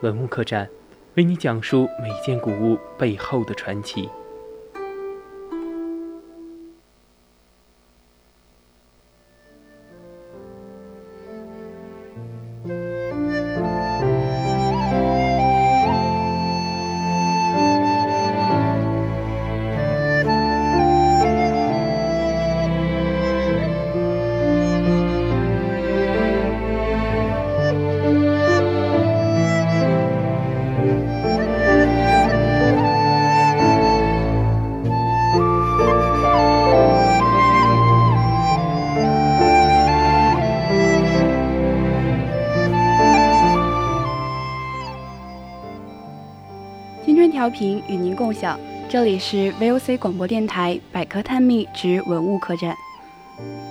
文物客栈，为你讲述每件古物背后的传奇。调频与您共享，这里是 VOC 广播电台百科探秘之文物客栈。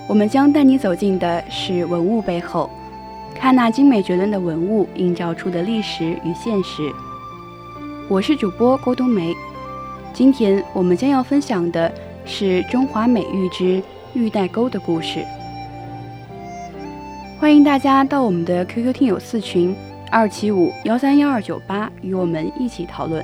我们将带你走进的是文物背后，看那精美绝伦的文物映照出的历史与现实。我是主播郭冬梅，今天我们将要分享的是中华美玉之玉带钩的故事。欢迎大家到我们的 QQ 听友四群二七五幺三幺二九八与我们一起讨论。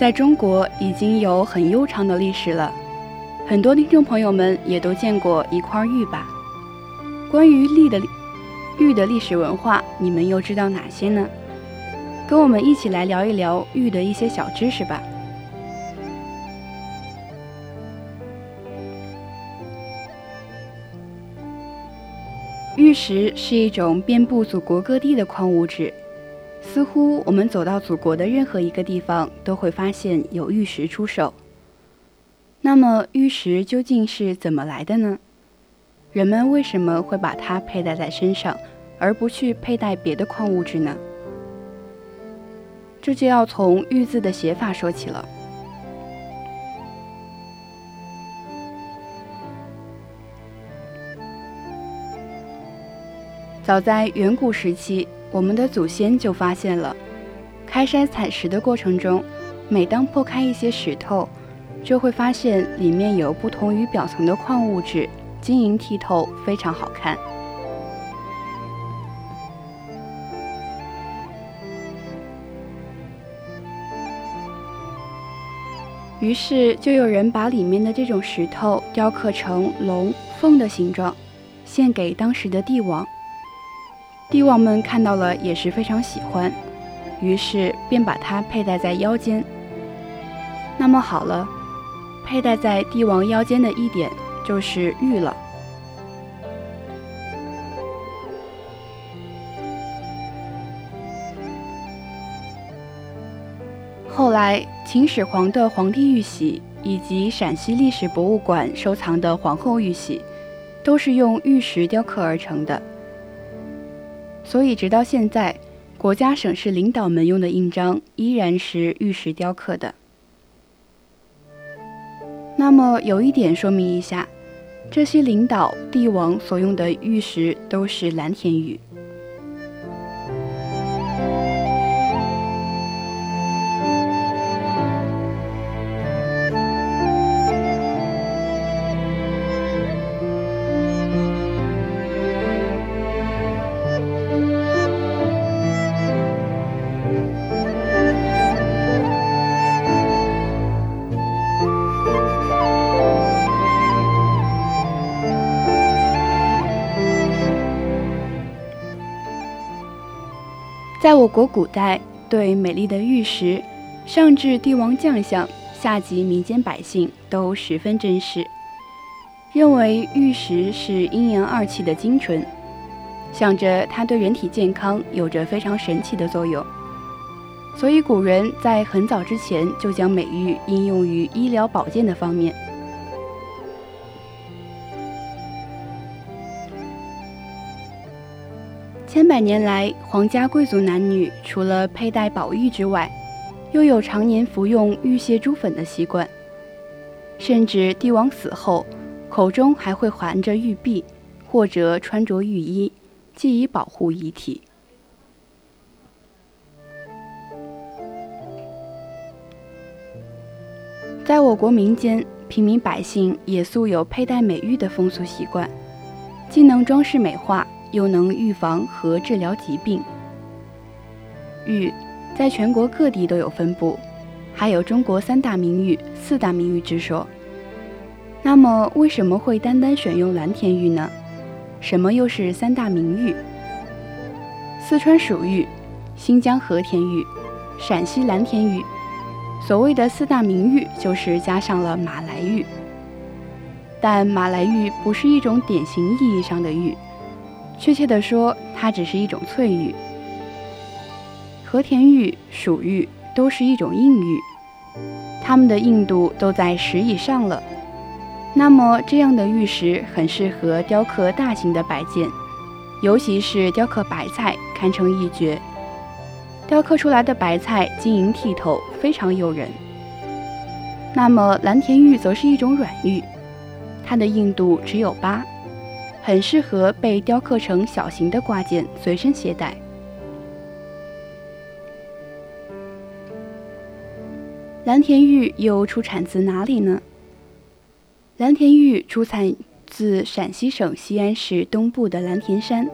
在中国已经有很悠长的历史了，很多听众朋友们也都见过一块玉吧？关于玉的玉的历史文化，你们又知道哪些呢？跟我们一起来聊一聊玉的一些小知识吧。玉石是一种遍布祖国各地的矿物质。似乎我们走到祖国的任何一个地方，都会发现有玉石出售。那么，玉石究竟是怎么来的呢？人们为什么会把它佩戴在身上，而不去佩戴别的矿物质呢？这就要从“玉”字的写法说起了。早在远古时期。我们的祖先就发现了，开山采石的过程中，每当破开一些石头，就会发现里面有不同于表层的矿物质，晶莹剔透，非常好看。于是就有人把里面的这种石头雕刻成龙凤的形状，献给当时的帝王。帝王们看到了也是非常喜欢，于是便把它佩戴在腰间。那么好了，佩戴在帝王腰间的一点就是玉了。后来，秦始皇的皇帝玉玺以及陕西历史博物馆收藏的皇后玉玺，都是用玉石雕刻而成的。所以，直到现在，国家省市领导们用的印章依然是玉石雕刻的。那么，有一点说明一下，这些领导、帝王所用的玉石都是蓝田玉。在我国古代，对美丽的玉石，上至帝王将相，下及民间百姓，都十分珍视，认为玉石是阴阳二气的精纯，想着它对人体健康有着非常神奇的作用。所以，古人在很早之前就将美玉应用于医疗保健的方面。千百年来，皇家贵族男女除了佩戴宝玉之外，又有常年服用玉屑珠粉的习惯，甚至帝王死后，口中还会含着玉璧，或者穿着玉衣，既以保护遗体。在我国民间，平民百姓也素有佩戴美玉的风俗习惯，既能装饰美化，又能预防和治疗疾病。玉在全国各地都有分布，还有中国三大名玉、四大名玉之说。那么，为什么会单单选用蓝田玉呢？什么又是三大名玉？四川蜀玉、新疆和田玉、陕西蓝田玉。所谓的四大名玉，就是加上了马来玉。但马来玉不是一种典型意义上的玉，确切的说，它只是一种翠玉。和田玉、蜀玉都是一种硬玉，它们的硬度都在十以上了。那么，这样的玉石很适合雕刻大型的摆件，尤其是雕刻白菜，堪称一绝。雕刻出来的白菜晶莹剔透，非常诱人。那么蓝田玉则是一种软玉，它的硬度只有八，很适合被雕刻成小型的挂件随身携带。蓝田玉又出产自哪里呢？蓝田玉出产自陕西省西安市东部的蓝田山。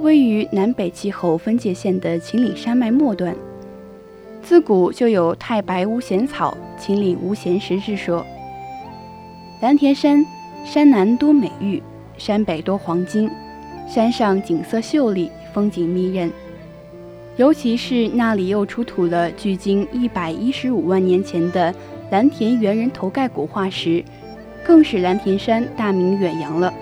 位于南北气候分界线的秦岭山脉末端，自古就有“太白无闲草，秦岭无闲石”之说。蓝田山山南多美玉，山北多黄金，山上景色秀丽，风景迷人。尤其是那里又出土了距今一百一十五万年前的蓝田猿人头盖骨化石，更使蓝田山大名远扬了。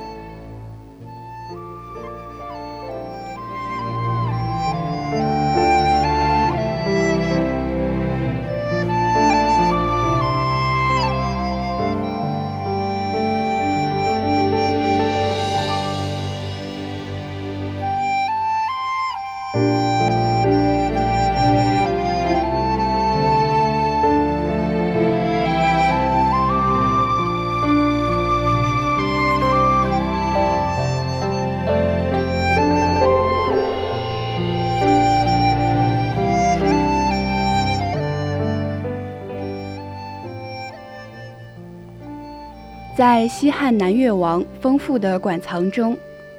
在西汉南越王丰富的馆藏中，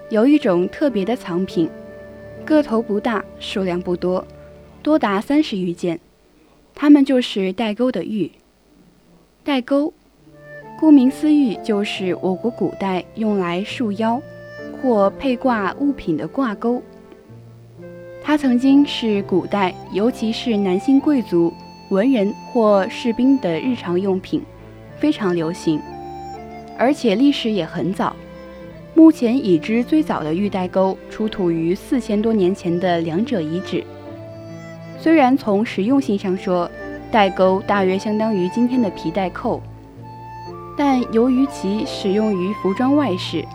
有一种特别的藏品，个头不大，数量不多，多达三十余件。它们就是带钩的玉。带钩，顾名思义，就是我国古代用来束腰或配挂物品的挂钩。它曾经是古代，尤其是男性贵族、文人或士兵的日常用品，非常流行。而且历史也很早，目前已知最早的玉带钩出土于四千多年前的两者遗址。虽然从实用性上说，带钩大约相当于今天的皮带扣，但由于其使用于服装外饰，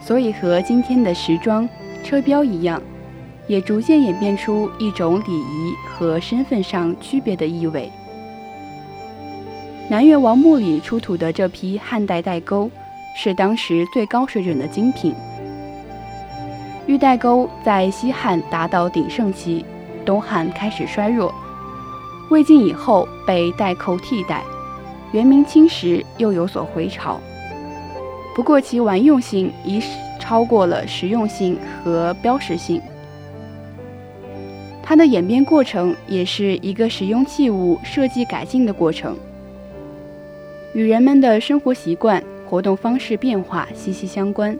所以和今天的时装、车标一样，也逐渐演变出一种礼仪和身份上区别的意味。南越王墓里出土的这批汉代带钩，是当时最高水准的精品。玉带钩在西汉达到鼎盛期，东汉开始衰弱，魏晋以后被带扣替代，元明清时又有所回潮。不过其玩用性已超过了实用性和标识性。它的演变过程也是一个实用器物设计改进的过程。与人们的生活习惯、活动方式变化息息相关。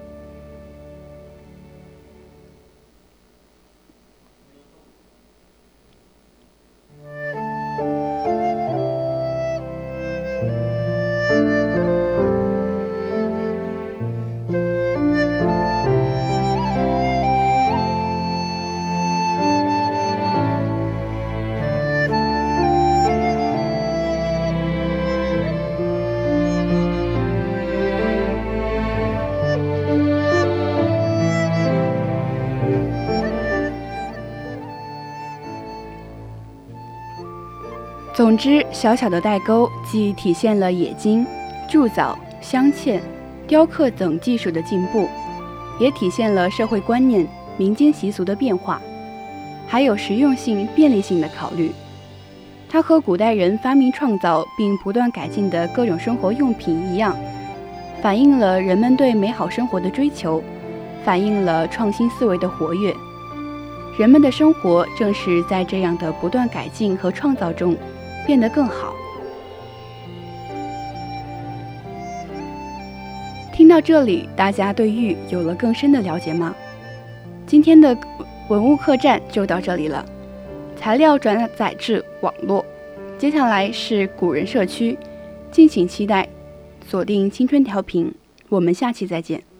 总之，小小的代沟既体现了冶金、铸造、镶嵌、雕刻等技术的进步，也体现了社会观念、民间习俗的变化，还有实用性、便利性的考虑。它和古代人发明创造并不断改进的各种生活用品一样，反映了人们对美好生活的追求，反映了创新思维的活跃。人们的生活正是在这样的不断改进和创造中变得更好。听到这里，大家对玉有了更深的了解吗？今天的文物客栈就到这里了。材料转载至网络，接下来是古人社区，敬请期待，锁定青春调频，我们下期再见。